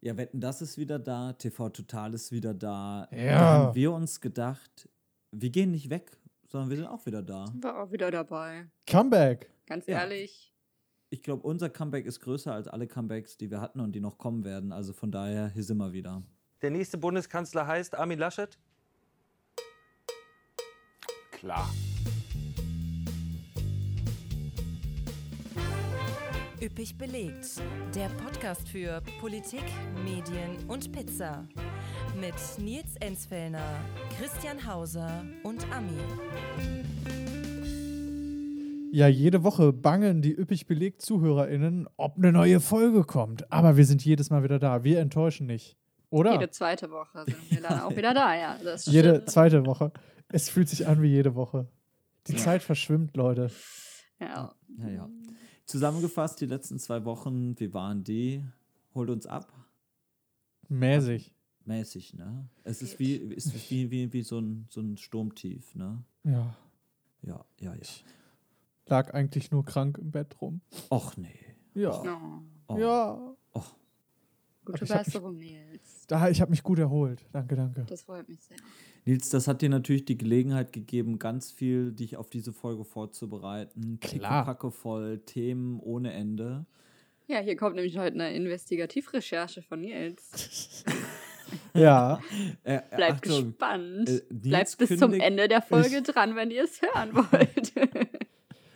Ja, Wetten, das ist wieder da, TV Total ist wieder da. Ja. Da haben wir uns gedacht, wir gehen nicht weg, sondern wir sind auch wieder da. War auch wieder dabei. Comeback. Ganz Ja. ehrlich. Ich glaube, unser Comeback ist größer als alle Comebacks, die wir hatten und die noch kommen werden. Also von daher, hier sind wir wieder. Der nächste Bundeskanzler heißt Armin Laschet? Klar. Üppig belegt. Der Podcast für Politik, Medien und Pizza. Mit Nils Enzfellner, Christian Hauser und Ami. Ja, jede Woche bangen die üppig belegt ZuhörerInnen, ob eine neue Folge kommt. Aber wir sind jedes Mal wieder da. Wir enttäuschen nicht. Oder? Jede zweite Woche sind wir dann auch wieder da, ja. Das Jede stimmt. zweite Woche. Es fühlt sich an wie jede Woche. Die Ja. Zeit verschwimmt, Leute. Ja. Ja, ja. Zusammengefasst, die letzten zwei Wochen, wie waren die? Holt uns ab. Mäßig. Mäßig, ne? Es ist wie, ist wie, wie, wie so, ein, so ein Sturmtief, ne? Ja. Ja, ja, ja. Lag eigentlich nur krank im Bett rum. Och nee. Ja. Oh, Oh. Ja. gute ich hab mich- Besserung, Nils. Da, ich habe mich gut erholt. Danke, danke. Das freut mich sehr. Nils, das hat dir natürlich die Gelegenheit gegeben, ganz viel dich auf diese Folge vorzubereiten. Klar. Packe voll, Themen ohne Ende. Ja, hier kommt nämlich heute eine Investigativrecherche von Nils. Ja. Äh, äh, Bleibt Achtung, gespannt. äh, Bleibt bis zum Ende der Folge dran, wenn ihr es hören wollt.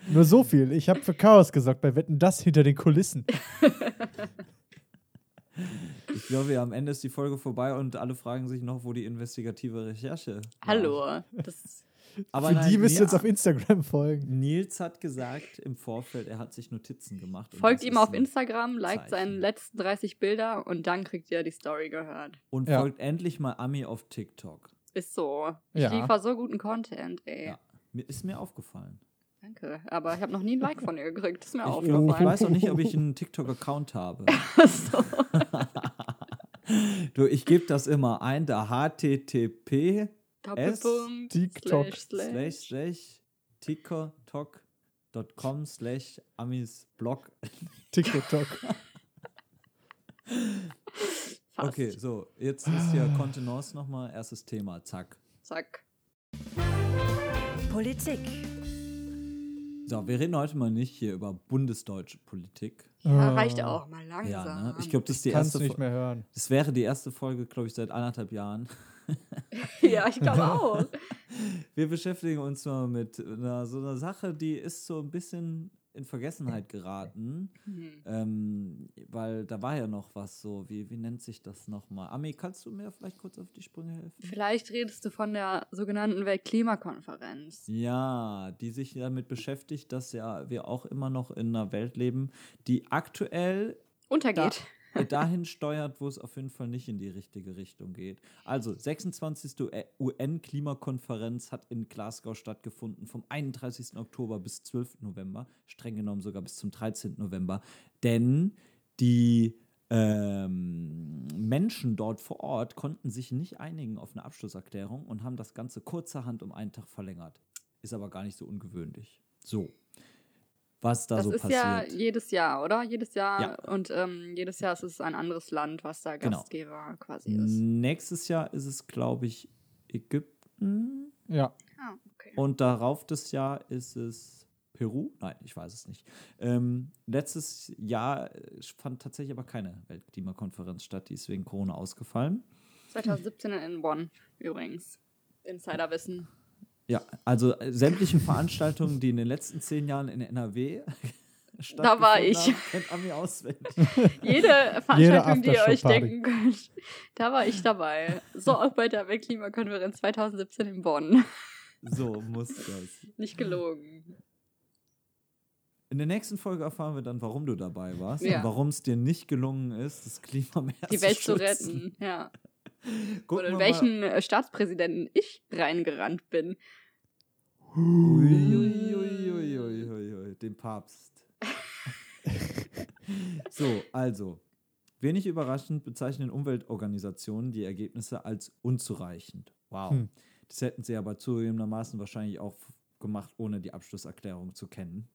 Nur so viel. Ich habe für Chaos gesorgt bei Wetten das hinter den Kulissen. Ich glaube, ja, am Ende ist die Folge vorbei und alle fragen sich noch, wo die investigative Recherche war. Hallo. Das, Aber für nein, die müsst ihr Nils- jetzt auf Instagram folgen. Nils hat gesagt im Vorfeld, er hat sich Notizen gemacht. folgt das ihm auf Instagram, liked seine letzten 30 Bilder und dann kriegt ihr die Story gehört. Und Ja. folgt endlich mal Ami auf TikTok. Ist so. Ich Ja. liefer so guten Content, ey. Ja. Mir, ist mir aufgefallen. Danke. Aber ich habe noch nie ein Like von ihr gekriegt. Ist mir Ich, ich aufgefallen. weiß auch nicht, ob ich einen TikTok-Account habe. so. Du, ich gebe das immer ein, der HTTP. TikTok Slash, slash. tiktok.com slash Amis Blog. TikTok. Okay, so, jetzt ist hier Kontenance nochmal, erstes Thema, zack. Zack. Politik. So, wir reden heute mal nicht hier über bundesdeutsche Politik. Ja, Äh, reicht auch mal langsam. Ja, ne? Ich glaube, das ist die erste nicht mehr hören. Das wäre die erste Folge, glaube ich, seit anderthalb Jahren. ja, ich glaube auch. Wir beschäftigen uns mal mit einer, so einer Sache, die ist so ein bisschen in Vergessenheit geraten. Hm. Ähm, weil da war ja noch was so, wie, wie nennt sich das nochmal? Ami, kannst du mir vielleicht kurz auf die Sprünge helfen? Vielleicht redest du von der sogenannten Weltklimakonferenz. Ja, die sich damit beschäftigt, dass ja wir auch immer noch in einer Welt leben, die aktuell Untergeht. Dahin steuert, wo es auf jeden Fall nicht in die richtige Richtung geht. Also, 26. UN-Klimakonferenz hat in Glasgow stattgefunden, vom 31. Oktober bis 12. November, streng genommen sogar bis zum 13. November, denn die ähm, Menschen dort vor Ort konnten sich nicht einigen auf eine Abschlusserklärung und haben das Ganze kurzerhand um einen Tag verlängert. Ist aber gar nicht so ungewöhnlich. So. Was da Das so ist passiert. ja jedes Jahr, oder? Jedes Jahr. Ja. Und ähm, jedes Jahr ist es ein anderes Land, was da Genau. Gastgeber quasi ist. Nächstes Jahr ist es, glaube ich, Ägypten. Ja. Ah, okay. Und darauf das Jahr ist es Peru. Nein, ich weiß es nicht. Ähm, letztes Jahr äh, fand tatsächlich aber keine Weltklimakonferenz statt. Die ist wegen Corona ausgefallen. 2017 in Bonn übrigens. Insiderwissen. Ja, also äh, sämtliche Veranstaltungen, die in den letzten zehn Jahren in NRW Da war ich. haben, kennt Ami auswendig. Jede Veranstaltung, die ihr euch denken könnt, da war ich dabei. So auch bei der Weltklimakonferenz 2017 in Bonn. So muss das. Nicht gelogen. In der nächsten Folge erfahren wir dann, warum du dabei warst Ja. und warum es dir nicht gelungen ist, das Klima mehr Die Welt zu schützen. retten, ja. Gucken Oder in welchen äh, Staatspräsidenten ich reingerannt bin. Uiuiuiuiui, den Papst. so, also. Wenig überraschend bezeichnen Umweltorganisationen die Ergebnisse als unzureichend. Wow. Hm. Das hätten sie aber zugegebenermaßen wahrscheinlich auch gemacht, ohne die Abschlusserklärung zu kennen.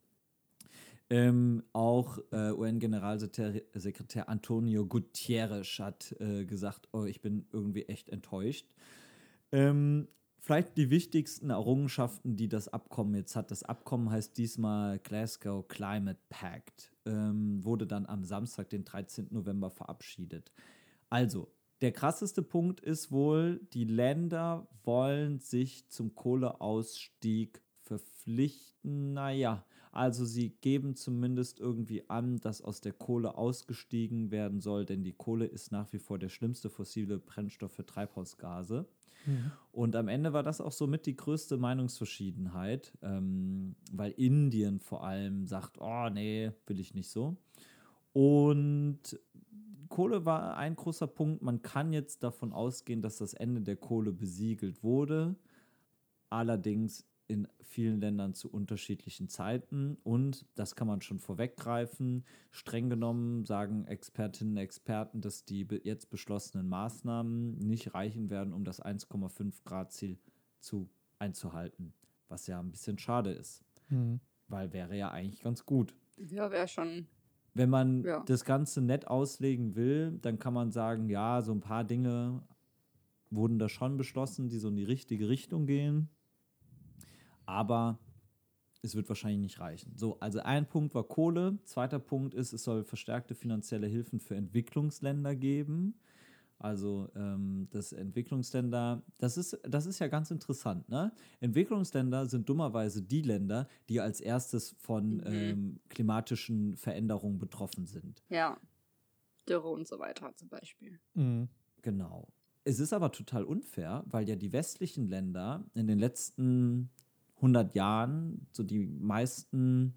Ähm, auch äh, UN-Generalsekretär Antonio Gutierrez hat äh, gesagt, oh, ich bin irgendwie echt enttäuscht. Ähm, vielleicht die wichtigsten Errungenschaften, die das Abkommen jetzt hat. Das Abkommen heißt diesmal Glasgow Climate Pact, ähm, wurde dann am Samstag, den 13. November, verabschiedet. Also, der krasseste Punkt ist wohl, die Länder wollen sich zum Kohleausstieg verpflichten. Naja, also sie geben zumindest irgendwie an, dass aus der Kohle ausgestiegen werden soll, denn die Kohle ist nach wie vor der schlimmste fossile Brennstoff für Treibhausgase. Und am Ende war das auch somit die größte Meinungsverschiedenheit, ähm, weil Indien vor allem sagt, oh nee, will ich nicht so. Und Kohle war ein großer Punkt. Man kann jetzt davon ausgehen, dass das Ende der Kohle besiegelt wurde. Allerdings in vielen Ländern zu unterschiedlichen Zeiten. Und das kann man schon vorweggreifen. Streng genommen sagen Expertinnen und Experten, dass die jetzt beschlossenen Maßnahmen nicht reichen werden, um das 1,5 Grad Ziel zu, einzuhalten. Was ja ein bisschen schade ist, Mhm. weil wäre ja eigentlich ganz gut. Ja, wäre schon. Wenn man Ja. das Ganze nett auslegen will, dann kann man sagen, ja, so ein paar Dinge wurden da schon beschlossen, die so in die richtige Richtung gehen. Aber es wird wahrscheinlich nicht reichen. So, also ein Punkt war Kohle. Zweiter Punkt ist, es soll verstärkte finanzielle Hilfen für Entwicklungsländer geben. Also ähm, das Entwicklungsländer, das ist, das ist ja ganz interessant, ne? Entwicklungsländer sind dummerweise die Länder, die als erstes von Mhm. ähm, klimatischen Veränderungen betroffen sind. Ja. Dürre und so weiter zum Beispiel. Mhm. Genau. Es ist aber total unfair, weil ja die westlichen Länder in den letzten 100 Jahren so die meisten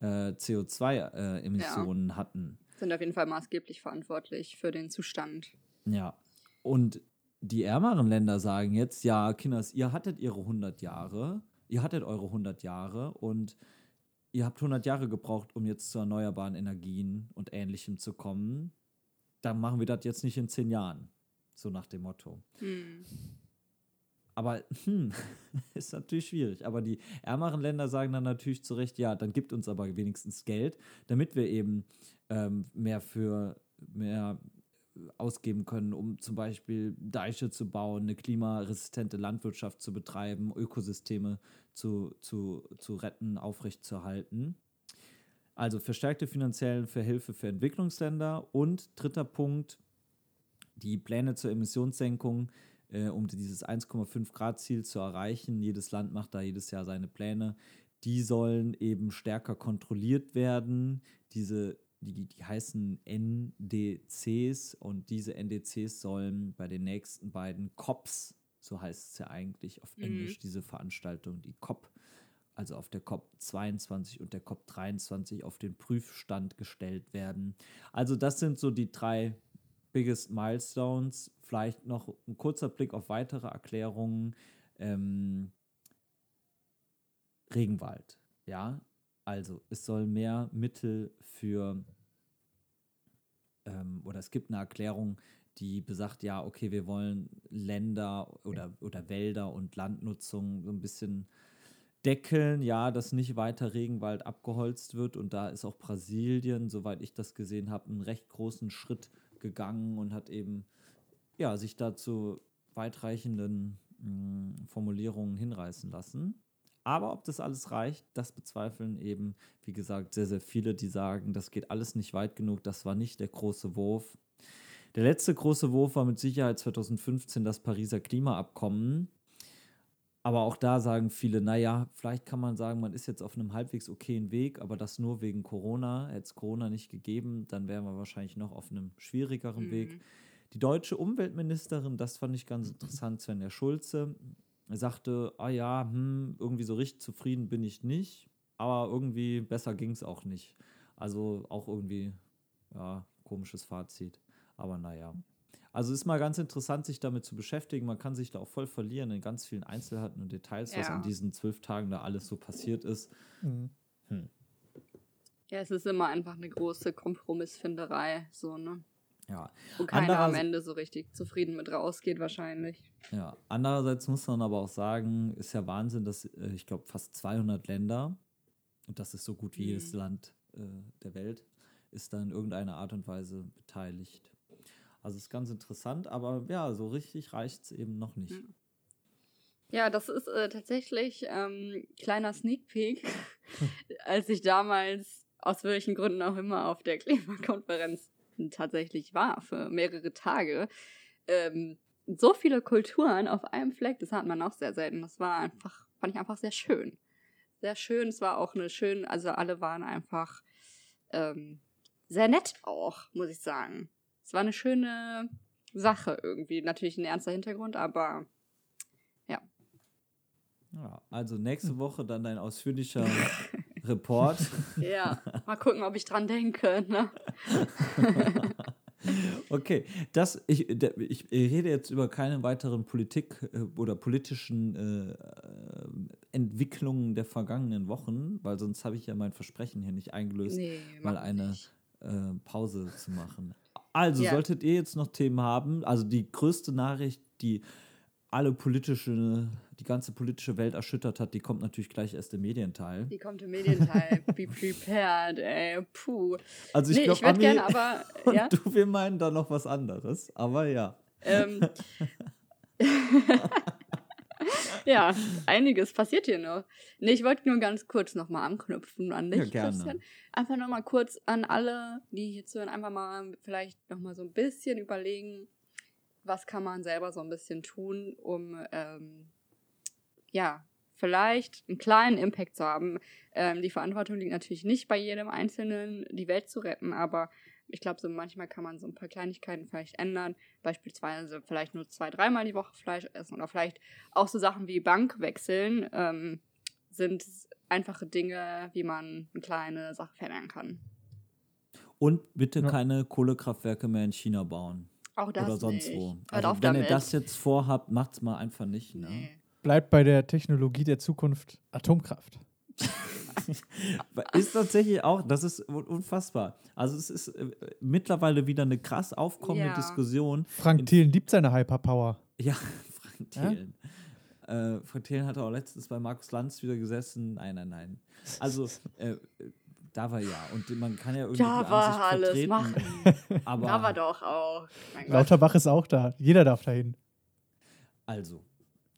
äh, CO2-Emissionen hatten. Sind auf jeden Fall maßgeblich verantwortlich für den Zustand. Ja. Und die ärmeren Länder sagen jetzt, ja, Kinders, ihr hattet ihre 100 Jahre, ihr hattet eure 100 Jahre und ihr habt 100 Jahre gebraucht, um jetzt zu erneuerbaren Energien und Ähnlichem zu kommen. Dann machen wir das jetzt nicht in 10 Jahren. So nach dem Motto. Hm. Aber hm, ist natürlich schwierig. Aber die ärmeren Länder sagen dann natürlich zu Recht, ja, dann gibt uns aber wenigstens Geld, damit wir eben ähm, mehr für mehr ausgeben können, um zum Beispiel Deiche zu bauen, eine klimaresistente Landwirtschaft zu betreiben, Ökosysteme zu, zu, zu retten, aufrechtzuerhalten. Also verstärkte finanzielle Hilfe für Entwicklungsländer und dritter Punkt, die Pläne zur Emissionssenkung äh, um dieses 1,5 Grad Ziel zu erreichen. Jedes Land macht da jedes Jahr seine Pläne. Die sollen eben stärker kontrolliert werden. Diese, die, die heißen NDCs und diese NDCs sollen bei den nächsten beiden COPs, so heißt es ja eigentlich auf Mhm. Englisch, diese Veranstaltung, die COP, also auf der COP 22 und der COP 23 auf den Prüfstand gestellt werden. Also das sind so die drei biggest milestones. Vielleicht noch ein kurzer Blick auf weitere Erklärungen. Ähm, Regenwald, ja. Also es soll mehr Mittel für ähm, oder es gibt eine Erklärung, die besagt, ja, okay, wir wollen Länder oder, oder Wälder und Landnutzung so ein bisschen deckeln, ja, dass nicht weiter Regenwald abgeholzt wird. Und da ist auch Brasilien, soweit ich das gesehen habe, einen recht großen Schritt gegangen und hat eben ja, sich dazu weitreichenden mh, Formulierungen hinreißen lassen. Aber ob das alles reicht, das bezweifeln eben, wie gesagt, sehr, sehr viele, die sagen, das geht alles nicht weit genug, das war nicht der große Wurf. Der letzte große Wurf war mit Sicherheit 2015 das Pariser Klimaabkommen. Aber auch da sagen viele, naja, vielleicht kann man sagen, man ist jetzt auf einem halbwegs okayen Weg, aber das nur wegen Corona. Hätte es Corona nicht gegeben, dann wären wir wahrscheinlich noch auf einem schwierigeren Weg. Die deutsche Umweltministerin, das fand ich ganz interessant, Svenja Schulze, sagte, ah ja, hm, irgendwie so richtig zufrieden bin ich nicht, aber irgendwie besser ging es auch nicht. Also auch irgendwie, ja, komisches Fazit. Aber naja. Also ist mal ganz interessant, sich damit zu beschäftigen. Man kann sich da auch voll verlieren in ganz vielen Einzelheiten und Details, was Ja. an diesen zwölf Tagen da alles so passiert ist. Mhm. Ja, es ist immer einfach eine große Kompromissfinderei, so, ne? Ja. Wo keiner am Andererseits- Ende so richtig zufrieden mit rausgeht, wahrscheinlich. Ja, andererseits muss man aber auch sagen, ist ja Wahnsinn, dass äh, ich glaube fast 200 Länder, und das ist so gut wie Mhm. jedes Land äh, der Welt ist da in irgendeiner Art und Weise beteiligt. Also ist ganz interessant, aber ja, so richtig reicht es eben noch nicht. Mhm. Ja, das ist äh, tatsächlich ähm, kleiner Sneak Peek, als ich damals aus welchen Gründen auch immer auf der Klimakonferenz tatsächlich war für mehrere Tage. Ähm, so viele Kulturen auf einem Fleck, das hat man auch sehr selten. Das war einfach, fand ich einfach sehr schön. Sehr schön. Es war auch eine schöne, also alle waren einfach ähm, sehr nett auch, muss ich sagen. Es war eine schöne Sache irgendwie. Natürlich ein ernster Hintergrund, aber ja. Ja, also nächste Woche dann ein ausführlicher Report. Ja, mal gucken, ob ich dran denke. Ne? Okay, das, ich, ich rede jetzt über keine weiteren Politik äh, oder politischen äh, äh, Entwicklungen der vergangenen Wochen, weil sonst habe ich ja mein Versprechen hier nicht eingelöst, Nee, mal eine äh, Pause zu machen. Also, Ja. solltet ihr jetzt noch Themen haben, also die größte Nachricht, die alle politische, die ganze politische Welt erschüttert hat, die kommt natürlich gleich erst im Medienteil. Die kommt im Medienteil. Be prepared, ey. Puh. Also ich nee, glaube, ich würde gerne aber. und Ja, du, wir meinen da noch was anderes, aber ja. ähm, ja, einiges passiert hier noch. Nee, ich wollte nur ganz kurz nochmal anknüpfen an dich, Ja, gerne. Christian. Einfach nochmal kurz an alle, die hier zuhören, einfach mal vielleicht nochmal so ein bisschen überlegen, was kann man selber so ein bisschen tun, um ähm, ja, vielleicht einen kleinen Impact zu haben. Ähm, die Verantwortung liegt natürlich nicht bei jedem Einzelnen, die Welt zu retten, aber ich glaube, so manchmal kann man so ein paar Kleinigkeiten vielleicht ändern. Beispielsweise vielleicht nur zwei, dreimal die Woche Fleisch essen oder vielleicht auch so Sachen wie Bank wechseln ähm, sind einfache Dinge, wie man eine kleine Sache verändern kann. Und bitte Ja. keine Kohlekraftwerke mehr in China bauen. Auch das oder sonst nicht. wo. Also auf wenn damit. ihr das jetzt vorhabt, macht's mal einfach nicht. Ne? Nee. Bleibt bei der Technologie der Zukunft Atomkraft. Ist tatsächlich auch, das ist un- unfassbar. Also es ist äh, mittlerweile wieder eine krass aufkommende Ja. Diskussion. Frank Thielen liebt seine Hyperpower. Ja, Frank Thelen. Äh, Frank Thelen hat auch letztens bei Markus Lanz wieder gesessen. Nein, nein, nein. Also, äh, da war ja. Und man kann ja irgendwie Da war Ansicht alles vertreten. machen. Aber Da war doch auch. Mein Gott. Lauterbach ist auch da. Jeder darf dahin. Also,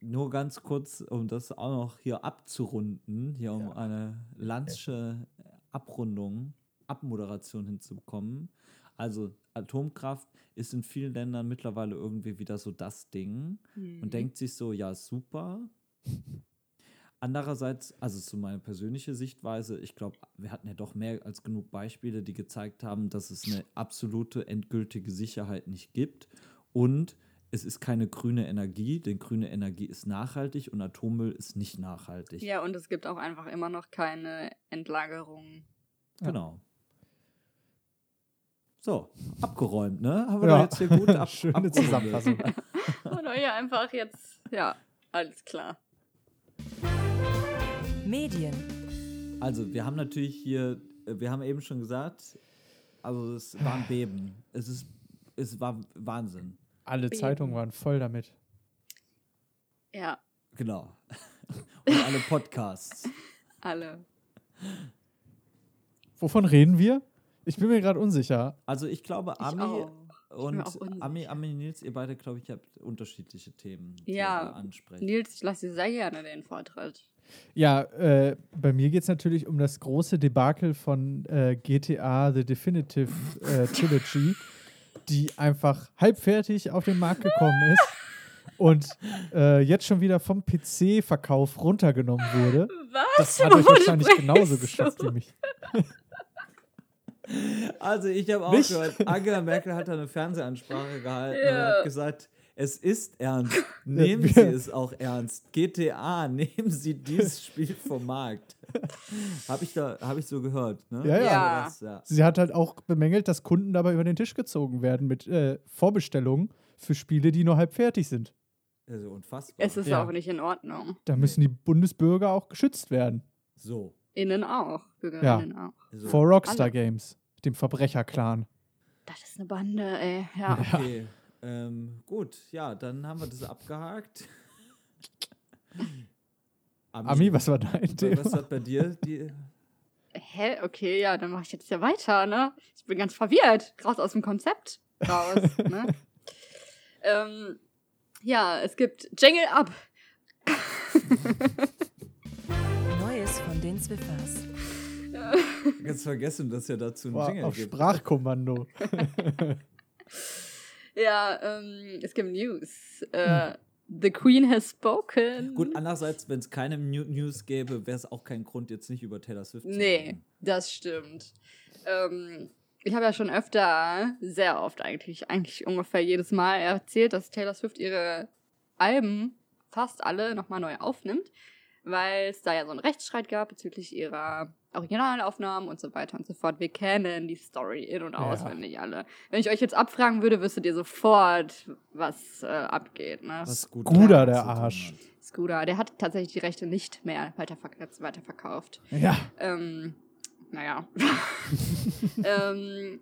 nur ganz kurz, um das auch noch hier abzurunden, hier um eine Lanzsche Abrundung, Abmoderation hinzubekommen. Also, Atomkraft ist in vielen Ländern mittlerweile irgendwie wieder so das Ding Mhm. und denkt sich so, ja, super. Andererseits, also zu meiner persönlichen Sichtweise, ich glaube, wir hatten ja doch mehr als genug Beispiele, die gezeigt haben, dass es eine absolute endgültige Sicherheit nicht gibt. Und es ist keine grüne Energie, denn grüne Energie ist nachhaltig und Atommüll ist nicht nachhaltig. Ja, und es gibt auch einfach immer noch keine Endlagerung. Genau. So, abgeräumt, ne? Haben wir Ja. jetzt hier gut ab Schöne abgerundet. Zusammenfassung. Oder ja, einfach jetzt, ja, alles klar. Medien, Also, wir haben natürlich hier, äh, wir haben eben schon gesagt, also es war ein Beben. Es ist, es war Wahnsinn. Alle Beben. Zeitungen waren voll damit. Ja, Genau. Und alle Podcasts. alle. Wovon reden wir? Ich bin mir gerade unsicher. Also ich glaube, Ich Ami auch. und. Ami, Ami Nils, ihr beide, glaube ich, habt unterschiedliche Themen, die Ja. ihr da ansprecht. Nils, ich lasse dir sehr gerne den Vortritt. Ja, äh, bei mir geht es natürlich um das große Debakel von äh, GTA The Definitive äh, Trilogy, die einfach halbfertig auf den Markt gekommen ist und äh, jetzt schon wieder vom PC-Verkauf runtergenommen wurde. Was? Das hat euch wahrscheinlich genauso geschafft wie mich. Also ich habe auch Nicht? gehört, Angela Merkel hat da eine Fernsehansprache gehalten und Ja. hat gesagt, es ist ernst. Nehmen Sie es auch ernst. GTA, nehmen Sie dieses Spiel vom Markt. habe ich da, habe ich so gehört, ne? Ja, ja. Ja. Das, ja. Sie hat halt auch bemängelt, dass Kunden dabei über den Tisch gezogen werden mit äh, Vorbestellungen für Spiele, die nur halb fertig sind. Also unfassbar. Es ist Ja. auch nicht in Ordnung. Da müssen die Bundesbürger auch geschützt werden. so. Innen auch. Bürgerinnen auch. so. Vor Rockstar Alle. Games, dem Verbrecherclan. Das ist eine Bande, ey. Ja. Okay. Ähm, gut, ja, dann haben wir das abgehakt. Ami, was war dein was Thema? hat bei dir die hä, okay, ja, dann mache ich jetzt ja weiter, ne? Ich bin ganz verwirrt. Raus aus dem Konzept. Raus, ne? Ähm, ja, es gibt Jingle Up. Neues von den Zwiffers. Ganz vergessen, dass ja dazu ein Boah, Jingle auf gibt. Sprachkommando. Ja, ähm, es gibt News. Äh, The Queen has spoken. Gut, andererseits, wenn es keine News gäbe, wäre es auch kein Grund, jetzt nicht über Taylor Swift zu Nee, reden. das stimmt. Ähm, ich habe ja schon öfter, sehr oft eigentlich, eigentlich ungefähr jedes Mal erzählt, dass Taylor Swift ihre Alben fast alle nochmal neu aufnimmt, weil es da ja so einen Rechtsstreit gab bezüglich ihrer Originalaufnahmen und so weiter und so fort. Wir kennen die Story in- und Ja. auswendig alle. Wenn ich euch jetzt abfragen würde, wüsstet ihr sofort, was äh, abgeht. Ne? Was damit der Arsch. hat. Scooter, der hat tatsächlich die Rechte nicht mehr weiterverk weiterverkauft. Ja. Ähm, naja. ähm,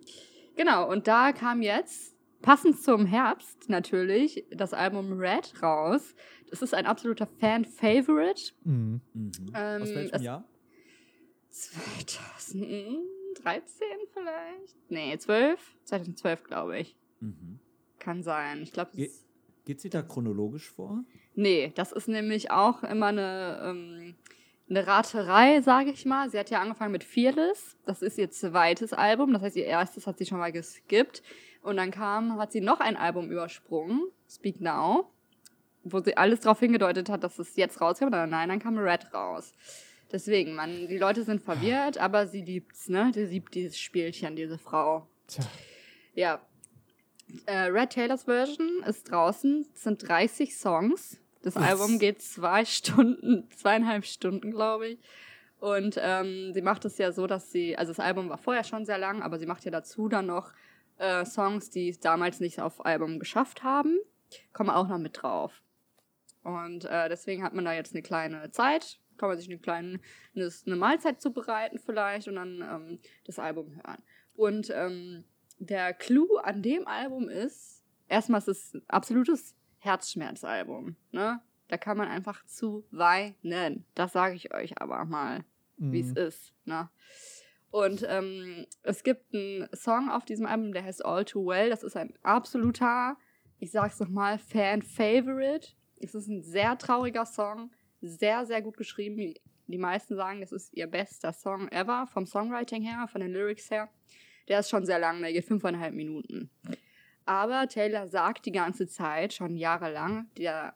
genau, und da kam jetzt, passend zum Herbst natürlich, das Album Red raus. Das ist ein absoluter Fan-Favorite. Mhm. Mhm. Ähm, Aus welchem Jahr? 2013 vielleicht? Nee, 12? 2012, glaube ich. Mhm. Kann sein. Ich glaube, Ge geht sie da chronologisch vor? Nee, das ist nämlich auch immer eine, ähm, eine Raterei, sage ich mal. Sie hat ja angefangen mit Fearless. Das ist ihr zweites Album. Das heißt, ihr erstes hat sie schon mal geskippt. Und dann kam, hat sie noch ein Album übersprungen, Speak Now, wo sie alles darauf hingedeutet hat, dass es jetzt rauskommt. Aber nein, dann kam Red raus. Deswegen, man, die Leute sind verwirrt, aber sie liebt's, ne? Die liebt dieses Spielchen, diese Frau. Tja. Ja. Äh, Red Taylors Version ist draußen. Es sind 30 Songs. Das Was? Album geht zwei Stunden, zweieinhalb Stunden, glaube ich. Und ähm, sie macht es ja so, dass sie, also das Album war vorher schon sehr lang, aber sie macht ja dazu dann noch äh, Songs, die es damals nicht auf Album geschafft haben, kommen auch noch mit drauf. Und äh, deswegen hat man da jetzt eine kleine Zeit, kann man sich eine kleine eine, eine Mahlzeit zubereiten vielleicht und dann ähm, das Album hören. Und ähm, der Clou an dem Album ist, erstmal ist es ein absolutes Herzschmerzalbum. Ne? Da kann man einfach zu weinen. Das sage ich euch aber mal, wie es Mhm. ist. Ne? Und ähm, es gibt einen Song auf diesem Album, der heißt All Too Well. Das ist ein absoluter, ich sag's nochmal, Fan-Favorite. Es ist ein sehr trauriger Song, sehr, sehr gut geschrieben. Die meisten sagen, das ist ihr bester Song ever, vom Songwriting her, von den Lyrics her. Der ist schon sehr lang, der geht fünfeinhalb Minuten. Aber Taylor sagt die ganze Zeit, schon jahrelang, der,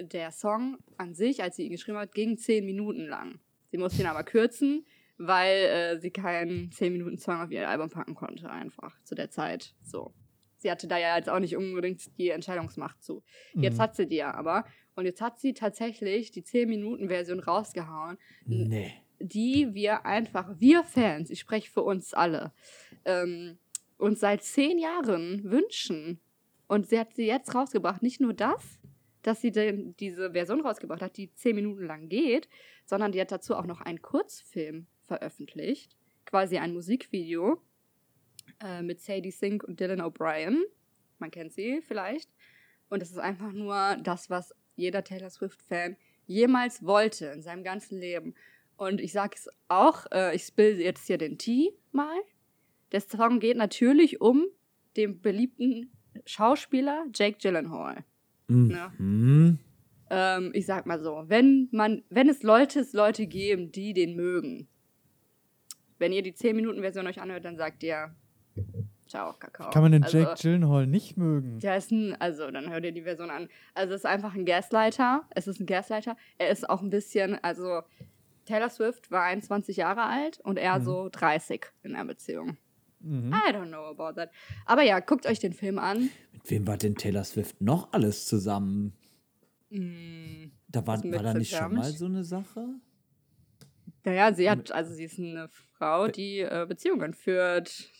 der Song an sich, als sie ihn geschrieben hat, ging zehn Minuten lang. Sie musste ihn aber kürzen, weil äh, sie keinen 10-Minuten-Song auf ihr Album packen konnte, einfach zu der Zeit. So. Sie hatte da ja jetzt auch nicht unbedingt die Entscheidungsmacht zu. Jetzt Mhm. hat sie die ja aber. Und jetzt hat sie tatsächlich die 10-Minuten-Version rausgehauen, Nee. die wir einfach, wir Fans, ich spreche für uns alle, ähm, uns seit zehn Jahren wünschen. Und sie hat sie jetzt rausgebracht. Nicht nur das, dass sie denn diese Version rausgebracht hat, die zehn Minuten lang geht, sondern die hat dazu auch noch einen Kurzfilm veröffentlicht. Quasi ein Musikvideo äh, mit Sadie Sink und Dylan O'Brien. Man kennt sie vielleicht. Und es ist einfach nur das, was jeder Taylor Swift-Fan jemals wollte in seinem ganzen Leben. Und ich sage es auch, äh, ich spill jetzt hier den Tee mal. Der Song geht natürlich um den beliebten Schauspieler Jake Gyllenhaal. Ja. Mhm. Ähm, ich sag mal so, wenn man, wenn es Leute, es Leute geben, die den mögen, wenn ihr die 10-Minuten-Version euch anhört, dann sagt ihr, ciao, Kakao. Kann man den Also, Jake Gyllenhaal nicht mögen? Der ist ein, also dann hört ihr die Version an. Also es ist einfach ein Gaslighter. Es ist ein Gaslighter. Er ist auch ein bisschen, also Taylor Swift war 21 Jahre alt und er Mhm. so 30 in der Beziehung. Mhm. I don't know about that. Aber ja, guckt euch den Film an. Mit wem war denn Taylor Swift noch alles zusammen? Mm, Da war, war da nicht schon mal so eine Sache? naja, sie hat, also sie ist eine Frau, die äh, Beziehungen führt.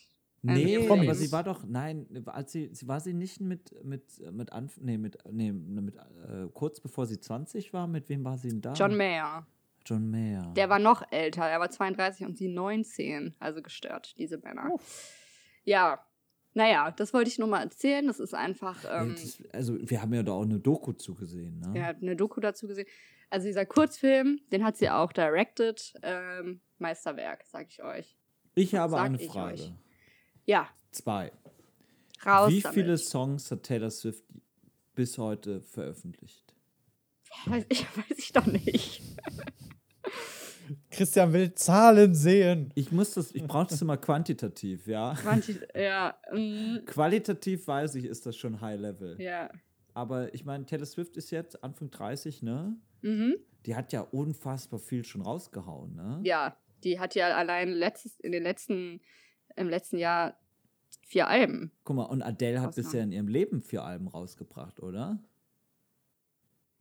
Nee, Promis. aber sie war doch, nein, als sie, sie war sie nicht mit, mit, mit Anf nee, mit, nee, mit, äh, kurz bevor sie 20 war, mit wem war sie denn da? John Mayer. John Mayer. Der war noch älter. Er war 32 und sie 19. Also gestört, diese Männer. Ja. naja, das wollte ich nur mal erzählen. Das ist einfach, ähm, Das, also, wir haben ja da auch eine Doku zugesehen, ne? ja, eine Doku dazu gesehen. Also dieser Kurzfilm, den hat sie auch directed. Ähm, Meisterwerk, sag ich euch. Ich habe Sag eine Frage. Ja, Zwei. raus Wie damit. viele Songs hat Taylor Swift bis heute veröffentlicht? Weiß ich, weiß ich doch nicht. Christian will Zahlen sehen. Ich muss das, ich brauche das immer quantitativ, ja. Quanti ja, mm, Qualitativ weiß ich, ist das schon High Level. ja. Aber ich meine, Taylor Swift ist jetzt Anfang 30, ne? Mhm. Die hat ja unfassbar viel schon rausgehauen, ne? Ja, die hat ja allein letztes, in den letzten, im letzten Jahr vier Alben. Guck mal, und Adele hat bisher in ihrem Leben vier Alben rausgebracht, oder?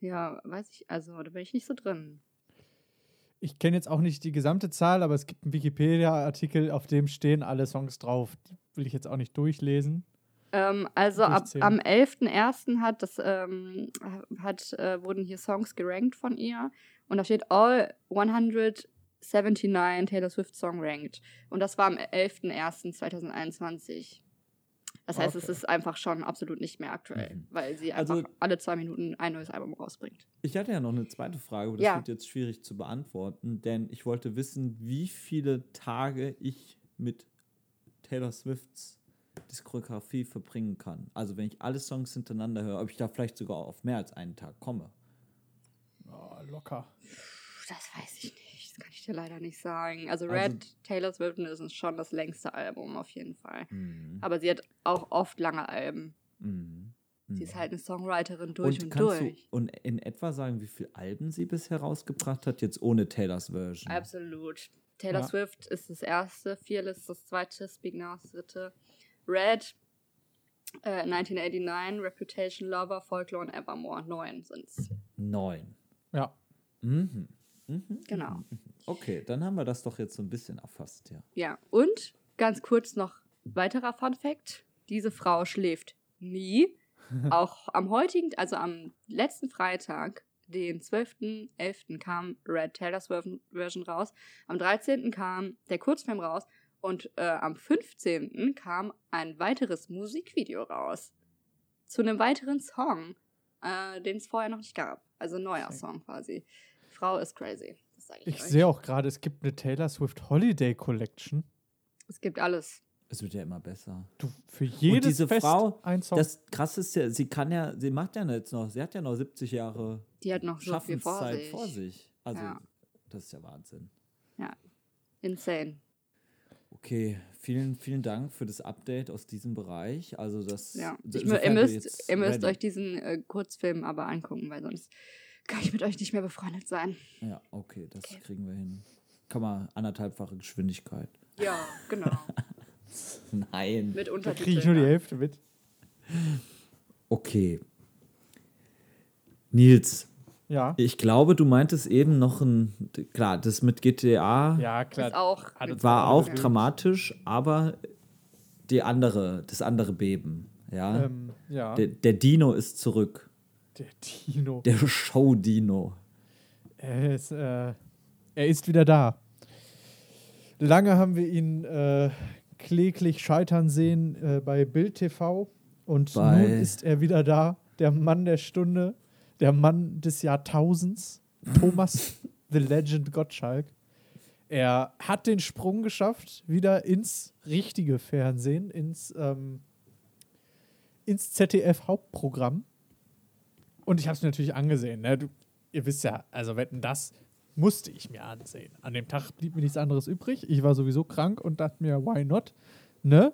Ja, weiß ich, also da bin ich nicht so drin. Ich kenne jetzt auch nicht die gesamte Zahl, aber es gibt einen Wikipedia-Artikel, auf dem stehen alle Songs drauf. Die will ich jetzt auch nicht durchlesen. Ähm, also ab, am 11.01. hat das, ähm, hat, äh, wurden hier Songs gerankt von ihr und da steht All 179 Taylor Swift Song ranked. Und das war am 11.01.2021. Das heißt, es Okay. ist einfach schon absolut nicht mehr aktuell, Mhm. weil sie Also- einfach alle zwei Minuten ein neues Album rausbringt. Ich hatte ja noch eine zweite Frage, aber das Ja. wird jetzt schwierig zu beantworten, denn ich wollte wissen, wie viele Tage ich mit Taylor Swifts Diskografie verbringen kann. Also wenn ich alle Songs hintereinander höre, ob ich da vielleicht sogar auf mehr als einen Tag komme. Oh, locker. Das weiß ich nicht. Das kann ich dir leider nicht sagen. Also Also- Red Taylor Swift ist schon das längste Album auf jeden Fall. Mhm. Aber sie hat auch oft lange Alben. Mhm. Sie Mhm. ist halt eine Songwriterin durch und, kannst durch. Du, und in etwa sagen, wie viele Alben sie bisher rausgebracht hat, jetzt ohne Taylors Version? Absolut. Taylor Ja. Swift ist das erste, Fearless ist das zweite, Speak Now ist das dritte. Red, äh, 1989, Reputation Lover, Folklore und Evermore. Neun sind's. Neun. Ja. Mhm. Mhm. Genau. Okay, dann haben wir das doch jetzt so ein bisschen erfasst, ja. Ja, und ganz kurz noch weiterer Fun Fact. Diese Frau schläft nie. Auch am heutigen, also am letzten Freitag, den 12.11. kam Red Taylor Swift Version raus. Am 13. kam der Kurzfilm raus. Und äh, am 15. kam ein weiteres Musikvideo raus. Zu einem weiteren Song, äh, den es vorher noch nicht gab. Also ein neuer Song quasi. Frau ist crazy. Das sage ich, Ich sehe auch gerade, es gibt eine Taylor Swift Holiday Collection. Es gibt alles. Es wird ja immer besser. Du, für jedes diese Fest Frau, ein Song. Das krasse ist ja, sie kann ja, sie macht ja jetzt noch, sie hat ja noch 70 Jahre Die hat noch so viel vor Schaffenszeit sich. vor sich. Also, Ja. das ist ja Wahnsinn. Insane. Okay, vielen, vielen Dank für das Update aus diesem Bereich. Also das. Ja. Ich, ihr müsst, ihr müsst euch diesen äh, Kurzfilm aber angucken, weil sonst kann ich mit euch nicht mehr befreundet sein. Ja, okay, das Okay. kriegen wir hin. Kann man anderthalbfache Geschwindigkeit. Ja, genau. Nein. mit Untertiteln. kriege ich nur die Hälfte mit. Okay. Nils, Ja. ich glaube, du meintest eben noch ein. Klar, das mit GTA Ja, Ist klar. auch war auch Ja. dramatisch, aber die andere, das andere Beben. Ja. Ähm, ja. Der, der Dino ist zurück. Der Dino. Der Show-Dino. Er ist, äh, er ist wieder da. Lange haben wir ihn äh, kläglich scheitern sehen äh, bei Bild TV und Bei- nun ist er wieder da. Der Mann der Stunde, der Mann des Jahrtausends, Thomas The Legend Gottschalk. Er hat den Sprung geschafft, wieder ins richtige Fernsehen, ins, ähm, ins ZDF-Hauptprogramm. Und ich habe es mir natürlich angesehen. Ne? Du, ihr wisst ja, also wetten, das musste ich mir ansehen. An dem Tag blieb mir nichts anderes übrig. Ich war sowieso krank und dachte mir, why not? Ne?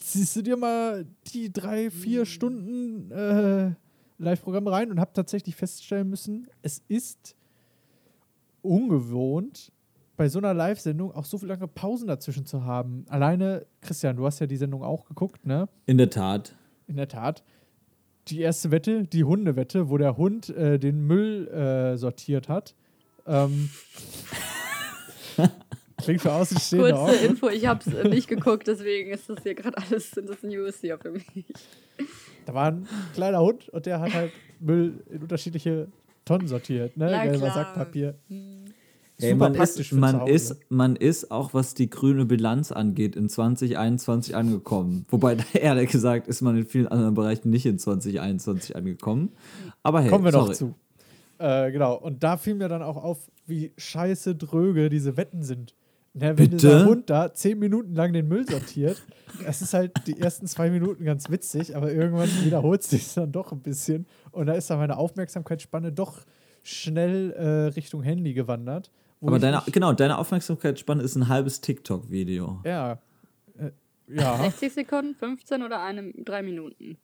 Siehst du dir mal die drei, vier Stunden äh, Live-Programm rein und habe tatsächlich feststellen müssen, es ist ungewohnt, bei so einer Live-Sendung auch so viele lange Pausen dazwischen zu haben. Alleine, Christian, du hast ja die Sendung auch geguckt, ne? In der Tat. In der Tat. Die erste Wette, die Hundewette, wo der Hund äh, den Müll äh, sortiert hat. Ähm, klingt für Außenstehende auch. kurze Info, ich habe es nicht geguckt, deswegen ist das hier gerade alles sind das News hier für mich. Da war ein kleiner Hund und der hat halt Müll in unterschiedliche Tonnen sortiert, ne? Na Gelber klar. Sackpapier. Ey, super man, praktisch ist, man, ist, man ist auch, was die grüne Bilanz angeht, in 2021 angekommen. Wobei, ehrlich gesagt, ist man in vielen anderen Bereichen nicht in 2021 angekommen. Aber hey, Kommen wir sorry. noch zu. Äh, genau. Und da fiel mir dann auch auf, wie scheiße dröge diese Wetten sind. Na, wenn Bitte? dieser Hund da zehn Minuten lang den Müll sortiert, das ist halt die ersten zwei Minuten ganz witzig, aber irgendwann wiederholt sich dann doch ein bisschen. Und da ist dann meine Aufmerksamkeitsspanne doch schnell äh, Richtung Handy gewandert. Aber deine, genau, deine Aufmerksamkeitsspanne ist ein halbes TikTok-Video. Ja. Äh, ja. 60 Sekunden, 15 oder eine, drei Minuten?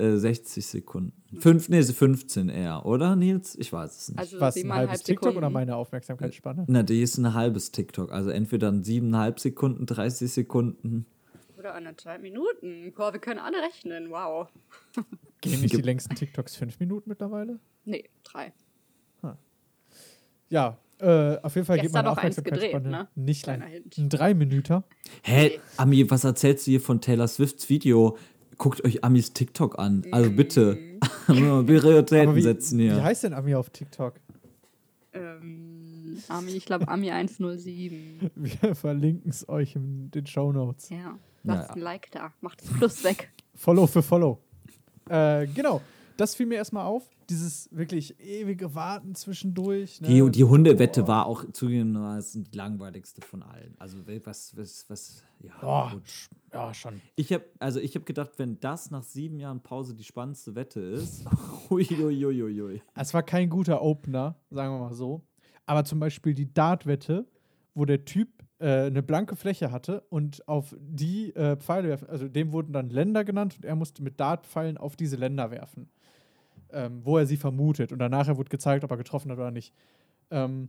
Äh, 60 Sekunden. Fünf, nee, 15 eher, oder, Nils? Ich weiß es nicht. Also Was, ein halbes TikTok Sekunden. oder meine Aufmerksamkeitsspanne? Na, die ist ein halbes TikTok. Also entweder ein siebeneinhalb Sekunden, 30 Sekunden. Oder anderthalb Minuten. Boah, wir können alle rechnen. Wow. Gehen nicht die längsten TikToks fünf Minuten mittlerweile? Nee, drei. Ja, äh, auf jeden Fall geht Gestern meine noch eins Aufmerksamkeitsspanne gedreht, ne? nicht lang. Ein drei Minüter. Hä, Ami, was erzählst du hier von Taylor Swifts Video? Guckt euch Amis TikTok an. Also bitte. Prioritäten wie, setzen wie hier. heißt denn Ami auf TikTok? Ähm, Ami, ich glaube Ami 107. Wir verlinken es euch in den Show Notes. Ja. Lasst Naja. ein Like da. Macht das Plus weg. Follow für Follow. Äh, genau, das fiel mir erstmal auf. Dieses wirklich ewige Warten zwischendurch. Ne? Die, die Hundewette war auch zugegebenermaßen die langweiligste von allen. Also was, was, was, ja. Sch- ja, schon. Ich habe also ich habe gedacht, wenn das nach sieben Jahren Pause die spannendste Wette ist, uiuiuiui. Es war kein guter Opener, sagen wir mal so. Aber zum Beispiel die Dart-Wette, wo der Typ äh, eine blanke Fläche hatte und auf die äh, Pfeile werfen, also dem wurden dann Länder genannt und er musste mit Dart-Pfeilen auf diese Länder werfen, ähm, wo er sie vermutet. Und danach wurde gezeigt, ob er getroffen hat oder nicht. Ähm,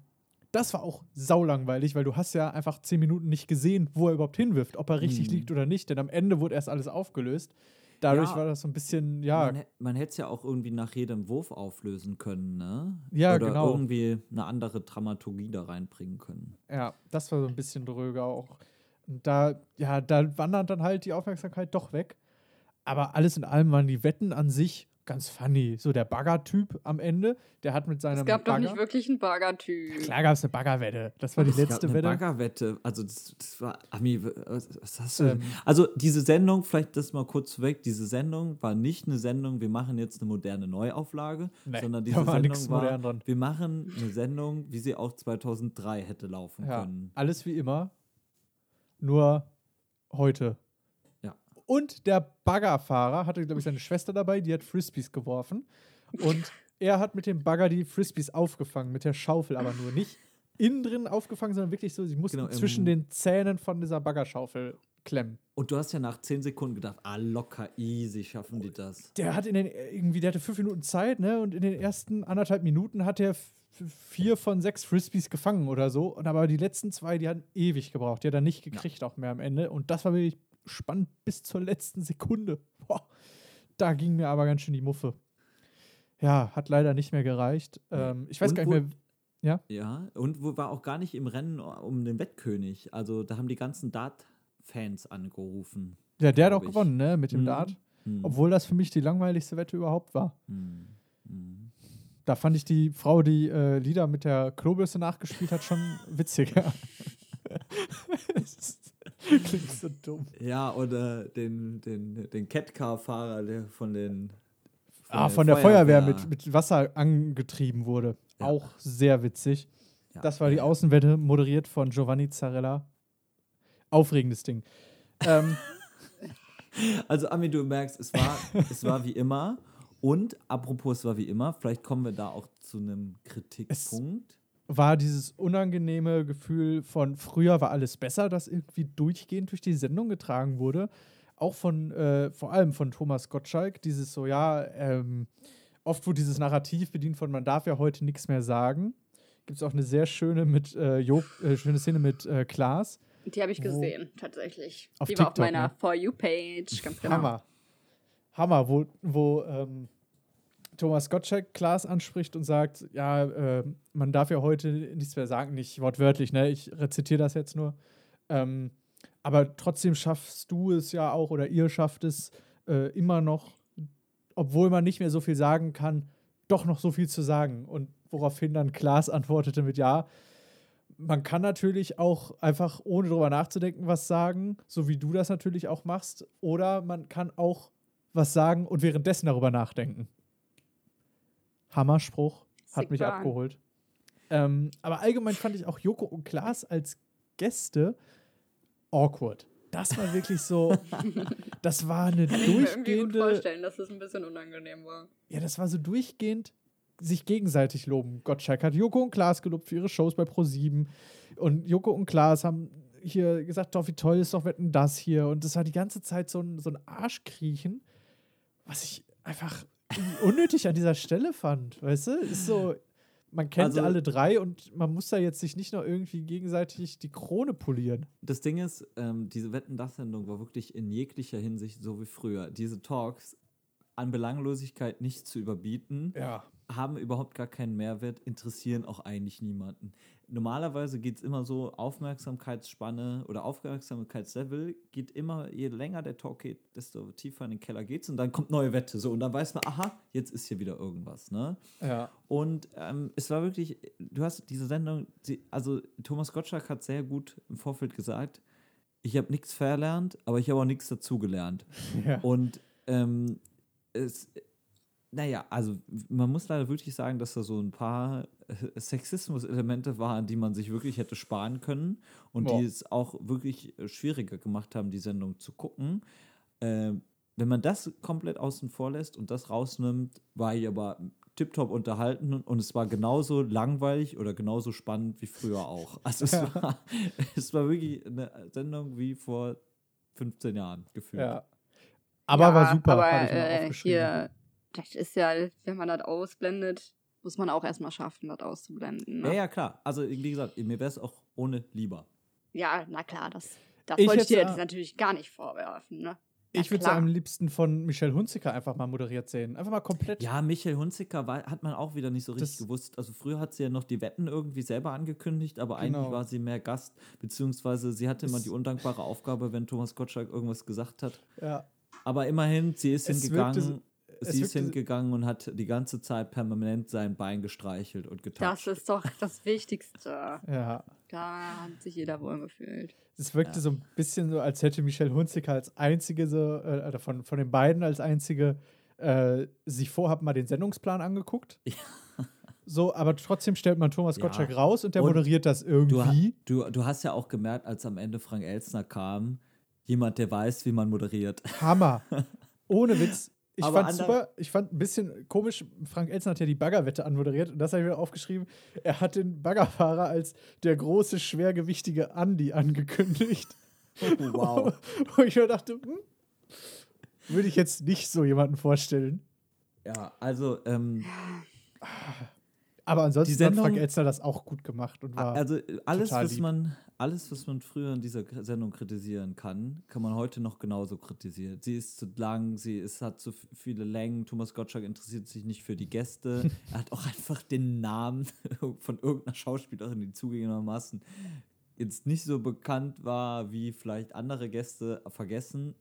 das war auch saulangweilig, weil du hast ja einfach zehn Minuten nicht gesehen, wo er überhaupt hinwirft, ob er richtig Mhm. liegt oder nicht. Denn am Ende wurde erst alles aufgelöst. Dadurch Ja. war das so ein bisschen, ja, Man, man hätte es ja auch irgendwie nach jedem Wurf auflösen können, ne? Ja, Oder genau. irgendwie eine andere Dramaturgie da reinbringen können. Ja, das war so ein bisschen dröger auch. Und da, ja, da wandert dann halt die Aufmerksamkeit doch weg. Aber alles in allem waren die Wetten an sich ganz funny. So der Bagger-Typ am Ende, der hat mit seinem Es gab doch Bagger. nicht wirklich einen Burger-Typ. Klar gab es eine Baggerwette. Das war die Es gab letzte eine Wette. Baggerwette. Also das, das war, Ami, was, hast du? Ähm. denn? Also diese Sendung, vielleicht das mal kurz weg, diese Sendung war nicht eine Sendung, wir machen jetzt eine moderne Neuauflage, Nee, sondern da diese war Sendung war, modern dran. wir machen eine Sendung, wie sie auch 2003 hätte laufen Ja, können. alles wie immer. Nur heute. Ja. Und der Baggerfahrer hatte, glaube ich, seine Schwester dabei, die hat Frisbees geworfen. Und er hat mit dem Bagger die Frisbees aufgefangen, mit der Schaufel aber nur. Nicht innen drin aufgefangen, sondern wirklich so, sie mussten Genau, zwischen den Zähnen von dieser Baggerschaufel klemmen. Und du hast ja nach 10 Sekunden gedacht, ah, locker, easy, schaffen die das. Der hat in den, irgendwie, der hatte fünf Minuten Zeit, ne? Und in den ersten anderthalb Minuten hat er vier von sechs Frisbees gefangen oder so. Und aber die letzten zwei, die hatten ewig gebraucht. Die hat er nicht gekriegt, auch mehr am Ende. Und das war wirklich spannend bis zur letzten Sekunde. Boah, da ging mir aber ganz schön die Muffe. Ja, hat leider nicht mehr gereicht. Ähm, ich weiß Und gar nicht mehr. Ja? Ja, und war auch gar nicht im Rennen um den Wettkönig. Also da haben die ganzen Dart-Fans angerufen. Ja, der hat auch ich. gewonnen, ne? Mit dem Mhm. Dart. Hm. Obwohl das für mich die langweiligste Wette überhaupt war. Hm. Hm. Da fand ich die Frau, die äh, Lieder mit der Klobürste nachgespielt hat, schon witziger. Es ist- Klingt so dumm. Ja, oder den, den, den Catcar-Fahrer, der von den. ah, von der Feuerwehr, mit, mit Wasser angetrieben wurde. Ja. Auch sehr witzig. Ja. Das war die Außenwette, moderiert von Giovanni Zarella. Aufregendes Ding. ähm, Also, Ami, du merkst, es war, es war wie immer. Und apropos, es war wie immer, vielleicht kommen wir da auch zu einem Kritikpunkt. War dieses unangenehme Gefühl von früher war alles besser, das irgendwie durchgehend durch die Sendung getragen wurde. Auch von, äh, vor allem von Thomas Gottschalk, dieses so, ja, ähm, oft wurde dieses Narrativ bedient von man darf ja heute nichts mehr sagen. Gibt es auch eine sehr schöne mit äh, jo äh, schöne Szene mit äh, Klaas. Die habe ich gesehen, tatsächlich. Auf Die war auf TikTok, meiner ne? For You-Page, ganz genau. Hammer. Hammer, wo, wo ähm, Thomas Gottschalk Klaas anspricht und sagt, ja, äh, man darf ja heute nichts mehr sagen, nicht wortwörtlich, ne? Ich rezitiere das jetzt nur. Ähm, aber trotzdem schaffst du es ja auch oder ihr schafft es äh, immer noch, obwohl man nicht mehr so viel sagen kann, doch noch so viel zu sagen. Und woraufhin dann Klaas antwortete mit Ja, man kann natürlich auch einfach ohne drüber nachzudenken was sagen, so wie du das natürlich auch machst. Oder man kann auch was sagen und währenddessen darüber nachdenken. Hammerspruch, hat Sick mich burn. abgeholt. Ähm, aber allgemein fand ich auch Joko und Klaas als Gäste awkward. Das war wirklich so, das war eine Kann ich mir irgendwie gut durchgehende, vorstellen, dass es ein bisschen unangenehm war. ja, das war so durchgehend sich gegenseitig loben. Gottschalk hat Joko und Klaas gelobt für ihre Shows bei Pro7 und Joko und Klaas haben hier gesagt, doch, wie toll ist doch Wetten das hier und das war die ganze Zeit so ein, so ein Arschkriechen, was ich einfach unnötig an dieser Stelle fand, weißt du? Ist so, man kennt Also- alle drei und man muss da jetzt sich nicht noch irgendwie gegenseitig die Krone polieren. Das Ding ist, ähm, diese Wetten-Das-Sendung war wirklich in jeglicher Hinsicht so wie früher. Diese Talks an Belanglosigkeit nicht zu überbieten, Ja. haben überhaupt gar keinen Mehrwert, interessieren auch eigentlich niemanden. Normalerweise geht es immer so, Aufmerksamkeitsspanne oder Aufmerksamkeitslevel geht immer, je länger der Talk geht, desto tiefer in den Keller geht's und dann kommt neue Wette. So, und dann weiß man, aha, jetzt ist hier wieder irgendwas, ne? Ja. Und ähm, es war wirklich, du hast diese Sendung, sie, also Thomas Gottschalk hat sehr gut im Vorfeld gesagt, ich habe nichts verlernt, aber ich habe auch nichts dazugelernt. ja. Und ähm, es, naja, also man muss leider wirklich sagen, dass da so ein paar Sexismus-Elemente waren, die man sich wirklich hätte sparen können und Boah. die es auch wirklich äh, schwieriger gemacht haben, die Sendung zu gucken. Ähm, wenn man das komplett außen vor lässt und das rausnimmt, war ich aber tiptop unterhalten und es war genauso langweilig oder genauso spannend wie früher auch. Also es, Ja. war, es war wirklich eine Sendung wie vor 15 Jahren gefühlt. ja. Aber Ja, war super, Aber äh, hier, das ist ja, wenn man das ausblendet, muss man auch erstmal schaffen, das auszublenden. Ne? Ja, ja, klar. Also, wie gesagt, mir wäre es auch ohne lieber. Ja, na klar, das, das Ich wollte ich dir natürlich gar nicht vorwerfen. Ne? Na Ich würde es am liebsten von Michelle Hunziker einfach mal moderiert sehen. Einfach mal komplett. Ja, Michael Hunziker war, hat man auch wieder nicht so richtig Das- gewusst. Also, früher hat sie ja noch die Wetten irgendwie selber angekündigt, aber eigentlich Genau. war sie mehr Gast, beziehungsweise sie hatte immer die undankbare Aufgabe, wenn Thomas Gottschalk irgendwas gesagt hat. Ja. Aber immerhin, sie ist Es hingegangen. Sie ist hingegangen und hat die ganze Zeit permanent sein Bein gestreichelt und Das getatscht. ist doch das Wichtigste. ja. Da hat sich jeder wohl gefühlt. Es wirkte Ja. so ein bisschen so, als hätte Michelle Hunziker als einzige, so, äh, oder von, von den beiden als einzige, äh, sich vorhaben mal den Sendungsplan angeguckt. So, aber trotzdem stellt man Thomas Ja. Gottschalk raus und der Und moderiert das Du, irgendwie. du, du hast ja auch gemerkt, als am Ende Frank Elstner kam, jemand, der weiß, wie man moderiert. Hammer. Ohne Witz. Ich fand super, ich fand ein bisschen komisch, Frank Elsen hat ja die Baggerwette anmoderiert und das habe ich wieder aufgeschrieben. Er hat den Baggerfahrer als der große, schwergewichtige Andi angekündigt. wow. Wo ich mir dachte, hm, würde ich jetzt nicht so jemanden vorstellen. Ja, also, ähm, Aber ansonsten Die hat Frank Sendung- Elstner das auch gut gemacht und war. also alles, total was lieb. man, alles, was man früher in dieser Sendung kritisieren kann, kann man heute noch genauso kritisieren. Sie ist zu lang, sie ist, hat zu viele Längen. Thomas Gottschalk interessiert sich nicht für die Gäste. er hat auch einfach den Namen von irgendeiner Schauspielerin, die zugegebenermaßen jetzt nicht so bekannt war wie vielleicht andere Gäste, vergessen.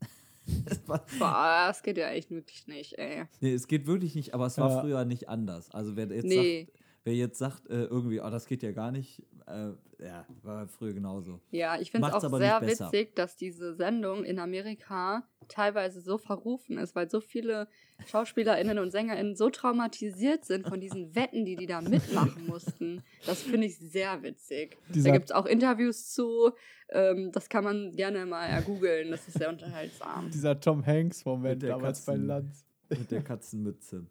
Boah, das geht ja echt wirklich nicht, ey. Nee, es geht wirklich nicht, aber es war Ja. früher nicht anders. Also wer jetzt Nee. sagt, wer jetzt sagt, äh, irgendwie, oh, das geht ja gar nicht, äh, ja, war früher genauso. Ja, ich finde es auch sehr witzig, dass diese Sendung in Amerika teilweise so verrufen ist, weil so viele SchauspielerInnen und SängerInnen so traumatisiert sind von diesen Wetten, die die da mitmachen mussten. Das finde ich sehr witzig. Dieser- da gibt es auch Interviews zu. Ähm, das kann man gerne mal ergoogeln. Das ist sehr unterhaltsam. dieser Tom Hanks-Moment damals bei Katzen- Lanz. Mit der Katzenmütze.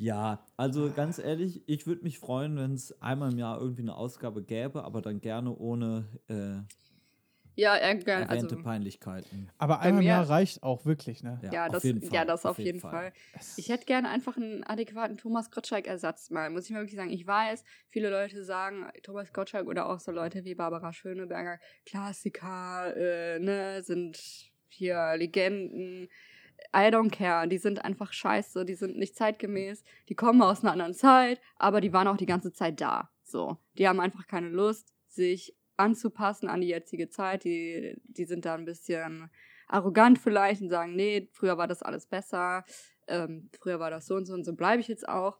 Ja, also ganz ehrlich, ich würde mich freuen, wenn es einmal im Jahr irgendwie eine Ausgabe gäbe, aber dann gerne ohne äh, Ja, gerne. erwähnte Also, Peinlichkeiten. Aber einmal im mir- Jahr reicht auch wirklich, ne? ja, auf das, jeden Fall, ja, das auf jeden Fall. Es- Ich hätte gerne einfach einen adäquaten Thomas Gottschalk-Ersatz mal, muss ich mal wirklich sagen. Ich weiß, viele Leute sagen, Thomas Gottschalk oder auch so Leute wie Barbara Schöneberger, Klassiker, äh, ne, sind hier Legenden. I don't care, die sind einfach scheiße, die sind nicht zeitgemäß, die kommen aus einer anderen Zeit, aber die waren auch die ganze Zeit da. So, die haben einfach keine Lust, sich anzupassen an die jetzige Zeit, die, die sind da ein bisschen arrogant vielleicht und sagen, nee, früher war das alles besser, ähm, früher war das so und so und so bleibe ich jetzt auch.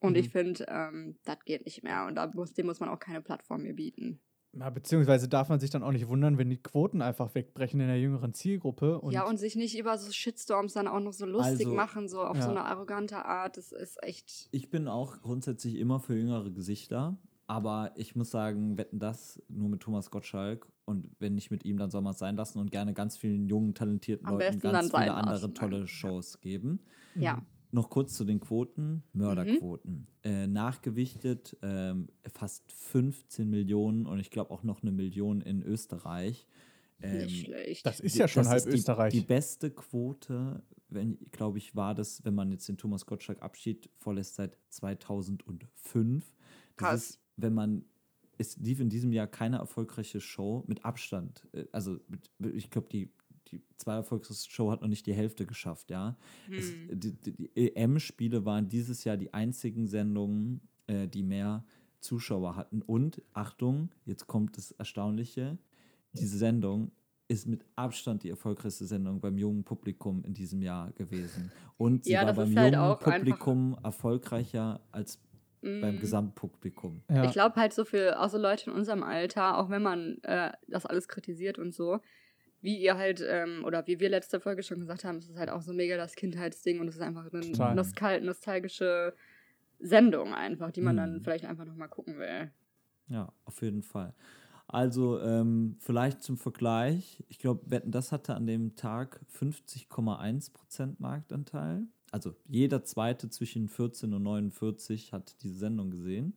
Und Mhm. ich finde, ähm, das geht nicht mehr. Und da muss, dem muss man auch keine Plattform mehr bieten. Ja, beziehungsweise darf man sich dann auch nicht wundern, wenn die Quoten einfach wegbrechen in der jüngeren Zielgruppe. Und ja, und sich nicht über so Shitstorms dann auch noch so lustig Also, machen, so auf ja. so eine arrogante Art. Das ist echt. Ich bin auch grundsätzlich immer für jüngere Gesichter, aber ich muss sagen, wetten das nur mit Thomas Gottschalk und wenn nicht mit ihm, dann soll man es sein lassen und gerne ganz vielen jungen, talentierten Am Leuten ganz dann viele andere lassen, tolle. Shows geben. Ja. Noch kurz zu den Quoten, Mhm. Mörderquoten. Äh, nachgewichtet ähm, fast 15 Millionen und ich glaube auch noch eine Million in Österreich. Ähm, nicht schlecht. das ist ja schon halb ist die, Österreich. Die beste Quote, wenn, glaube ich, war das, wenn man jetzt den Thomas Gottschalk Abschied vorlässt seit 2005. Das Krass. ist, wenn man, es lief in diesem Jahr keine erfolgreiche Show mit Abstand. Äh, Also mit, ich glaube, die, die zwei erfolgreichste Show hat noch nicht die Hälfte geschafft, ja. Es, Hm. die die, die EM-Spiele waren dieses Jahr die einzigen Sendungen, äh, die mehr Zuschauer hatten. Und Achtung, jetzt kommt das Erstaunliche: Diese Sendung ist mit Abstand die erfolgreichste Sendung beim jungen Publikum in diesem Jahr gewesen. Und sie Ja, war beim ist halt jungen einfach- Publikum erfolgreicher als beim Mm. Gesamtpublikum. ja. Ich glaube halt so für auch so Leute in unserem Alter, auch wenn man äh, das alles kritisiert und so, wie ihr halt, ähm, oder wie wir letzte Folge schon gesagt haben, es ist halt auch so mega das Kindheitsding und es ist einfach eine nostal nostalgische Sendung einfach, die man dann Mhm. vielleicht einfach nochmal gucken will. Ja, auf jeden Fall. Also ähm, vielleicht zum Vergleich, ich glaube, Wetten, das hatte an dem Tag 50,1% Marktanteil. Also jeder zweite zwischen 14 und 49 hat diese Sendung gesehen.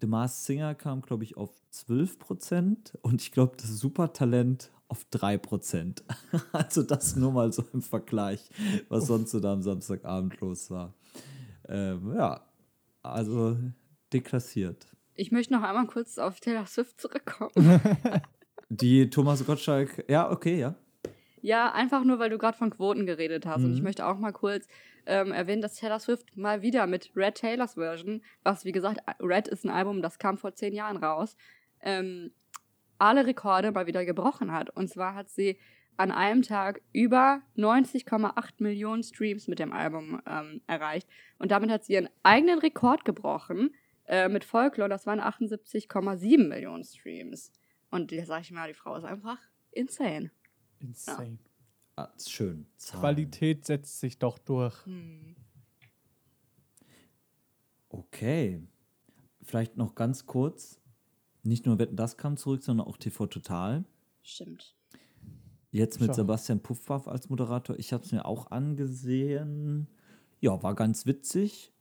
The Masked Singer kam, glaube ich, auf 12% und ich glaube, das Supertalent auf 3%. also das nur mal so im Vergleich, was sonst so da am Samstagabend los war. Ähm, ja, also deklassiert. Ich möchte noch einmal kurz auf Taylor Swift zurückkommen. Die Thomas Gottschalk, ja, okay, ja. Ja, einfach nur, weil du gerade von Quoten geredet hast. Und ich Mhm. möchte auch mal kurz ähm, erwähnen, dass Taylor Swift mal wieder mit Red Taylors Version, was wie gesagt, Red ist ein Album, das kam vor zehn Jahren raus, ähm, alle Rekorde mal wieder gebrochen hat. Und zwar hat sie an einem Tag über 90,8 Millionen Streams mit dem Album ähm, erreicht. Und damit hat sie ihren eigenen Rekord gebrochen äh, mit Folklore. Das waren 78,7 Millionen Streams. Und da sag ich mal, die Frau ist einfach insane. Insane. Ah, ist schön. Zahlen. Qualität setzt sich doch durch. Hm. Okay. Vielleicht noch ganz kurz. Nicht nur Wetten, das kam zurück, sondern auch TV Total. Stimmt. Jetzt mit Schau. Sebastian Puffwaff als Moderator. Ich habe es mir auch angesehen. Ja, war ganz witzig.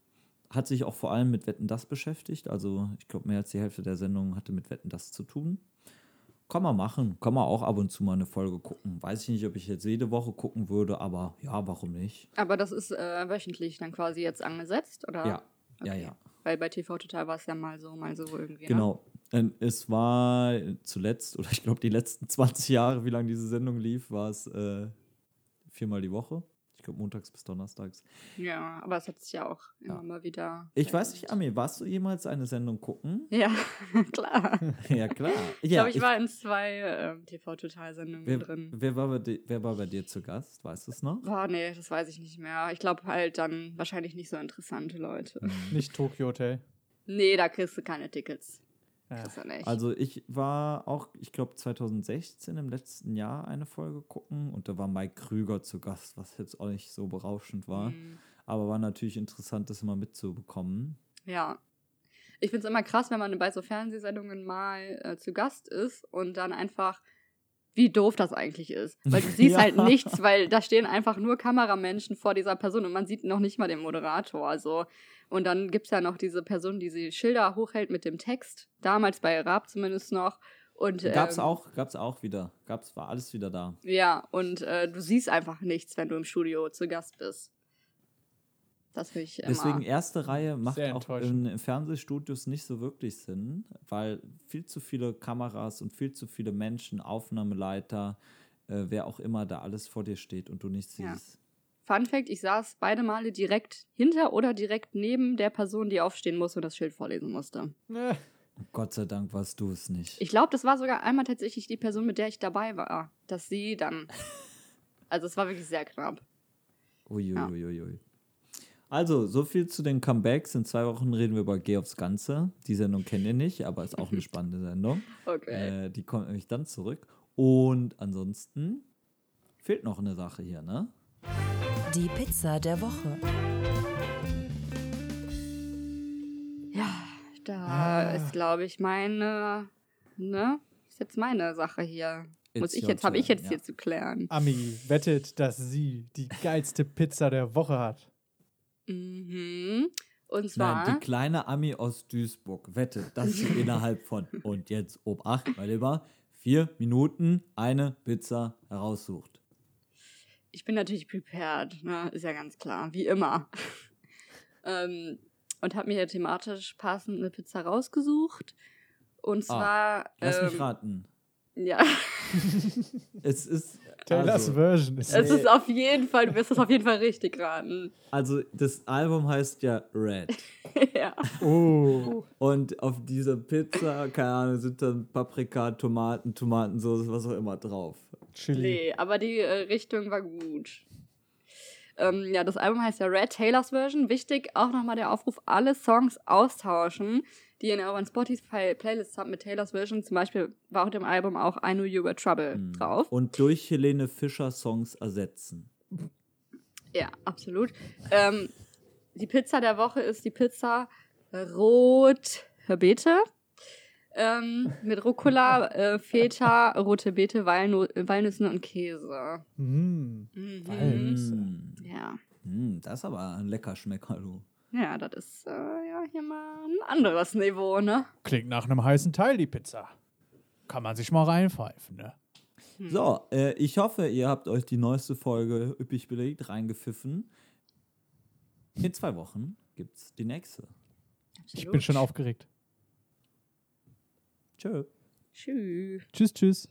Hat sich auch vor allem mit Wetten, das beschäftigt. Also, ich glaube, mehr als die Hälfte der Sendung hatte mit Wetten, das zu tun. Kann man machen. Kann man auch ab und zu mal eine Folge gucken. Weiß ich nicht, ob ich jetzt jede Woche gucken würde, aber ja, warum nicht? Aber das ist äh, wöchentlich dann quasi jetzt angesetzt, oder? Ja, ja, Okay. ja. Weil bei TV Total war es ja mal so, mal so irgendwie. Ne? Genau. Ähm, Es war zuletzt, oder ich glaube, die letzten 20 Jahre, wie lange diese Sendung lief, war es äh, viermal die Woche. Ich glaube, montags bis donnerstags. Ja, aber es hat sich ja auch immer Ja. mal wieder. Ich weiß nicht. Ami, warst du jemals eine Sendung gucken? Ja, klar. ja, klar. Ich ja, glaube, ich, war in zwei ähm, TV-Total-Sendungen wer, drin. wer, war bei di- wer war bei dir zu Gast? Weißt du es noch? Boah, nee, das weiß ich nicht mehr. Ich glaube halt dann wahrscheinlich nicht so interessante Leute. Nicht Tokyo Hotel. Nee, da kriegst du keine Tickets. Kriegst du nicht. Also ich war auch, ich glaube 2016 im letzten Jahr eine Folge gucken und da war Mike Krüger zu Gast, was jetzt auch nicht so berauschend war. Mhm. Aber war natürlich interessant, das mal mitzubekommen. Ja. Ich finde es immer krass, wenn man bei so Fernsehsendungen mal äh, zu Gast ist und dann einfach, wie doof das eigentlich ist. Weil du siehst Ja. halt nichts, weil da stehen einfach nur Kameramenschen vor dieser Person und man sieht noch nicht mal den Moderator. Also. Und dann gibt es ja noch diese Person, die die Schilder hochhält mit dem Text. Damals bei Raab zumindest noch. Und, Gab's ähm, auch, gab's auch wieder. Gab's, war alles wieder da. Ja, und äh, du siehst einfach nichts, wenn du im Studio zu Gast bist. Das finde ich immer. Deswegen erste Reihe macht auch in Fernsehstudios nicht so wirklich Sinn, weil viel zu viele Kameras und viel zu viele Menschen, Aufnahmeleiter, äh, wer auch immer da alles vor dir steht und du nicht Ja. siehst. Fun Fact: Ich saß beide Male direkt hinter oder direkt neben der Person, die aufstehen musste und das Schild vorlesen musste. Äh, Gott sei Dank warst du es nicht. Ich glaube, das war sogar einmal tatsächlich die Person, mit der ich dabei war, dass sie dann. Also, es war wirklich sehr knapp. Ja. Uiuiuiui. Also, so viel zu den Comebacks. In zwei Wochen reden wir über Geh aufs Ganze. Die Sendung kennt ihr nicht, aber ist auch eine spannende Sendung. Okay. Äh, die kommt nämlich dann zurück. Und ansonsten fehlt noch eine Sache hier, ne? Die Pizza der Woche. Ja, da Ah. ist, glaube ich, meine, ne? Ist jetzt meine Sache hier. Muss ich jetzt, habe ich jetzt ja. hier zu klären. Ami wettet, dass sie die geilste Pizza der Woche hat. Mhm. Und zwar, Nein, die kleine Ami aus Duisburg wettet, dass sie innerhalb von, und jetzt Obacht, mein Lieber, vier Minuten eine Pizza heraussucht. ich bin natürlich prepared, ne? Ist ja ganz klar, wie immer. ähm, und habe mir ja thematisch passend eine Pizza rausgesucht. Und zwar, Ah, Lass mich ähm, raten. ja, Es ist. Taylors Also, Version ist es ist auf jeden Fall, du wirst es auf jeden Fall richtig raten. also, das Album heißt ja Red. ja. Oh. Und auf dieser Pizza, keine Ahnung, sind dann Paprika, Tomaten, Tomatensauce, was auch immer drauf. Chili. Nee, aber die äh, Richtung war gut. Ähm, ja, das Album heißt ja Red Taylors Version. Wichtig auch nochmal der Aufruf, alle Songs austauschen, die ihr in euren Spotify-Playlists habt mit Taylors Version. Zum Beispiel war auf dem Album auch I Knew You Were Trouble drauf. Und durch Helene Fischer Songs ersetzen. Ja, absolut. Ähm, die Pizza der Woche ist die Pizza Rot Beete. Ähm, mit Rucola, äh, Feta, rote Beete, Walnu Walnüssen und Käse. Mm. Mhm. Walnüsse. Mm. Ja. Mm, das ist aber ein lecker Schmecker, du. Ja, das ist äh, ja hier mal ein anderes Niveau, ne? Klingt nach einem heißen Teil, die Pizza. Kann man sich mal reinpfeifen, ne? So, äh, ich hoffe, ihr habt euch die neueste Folge üppig belegt reingepfiffen. In zwei Wochen gibt's die nächste. Ich bin schon aufgeregt. Tschö. Tschüss. Tschüss, tschüss.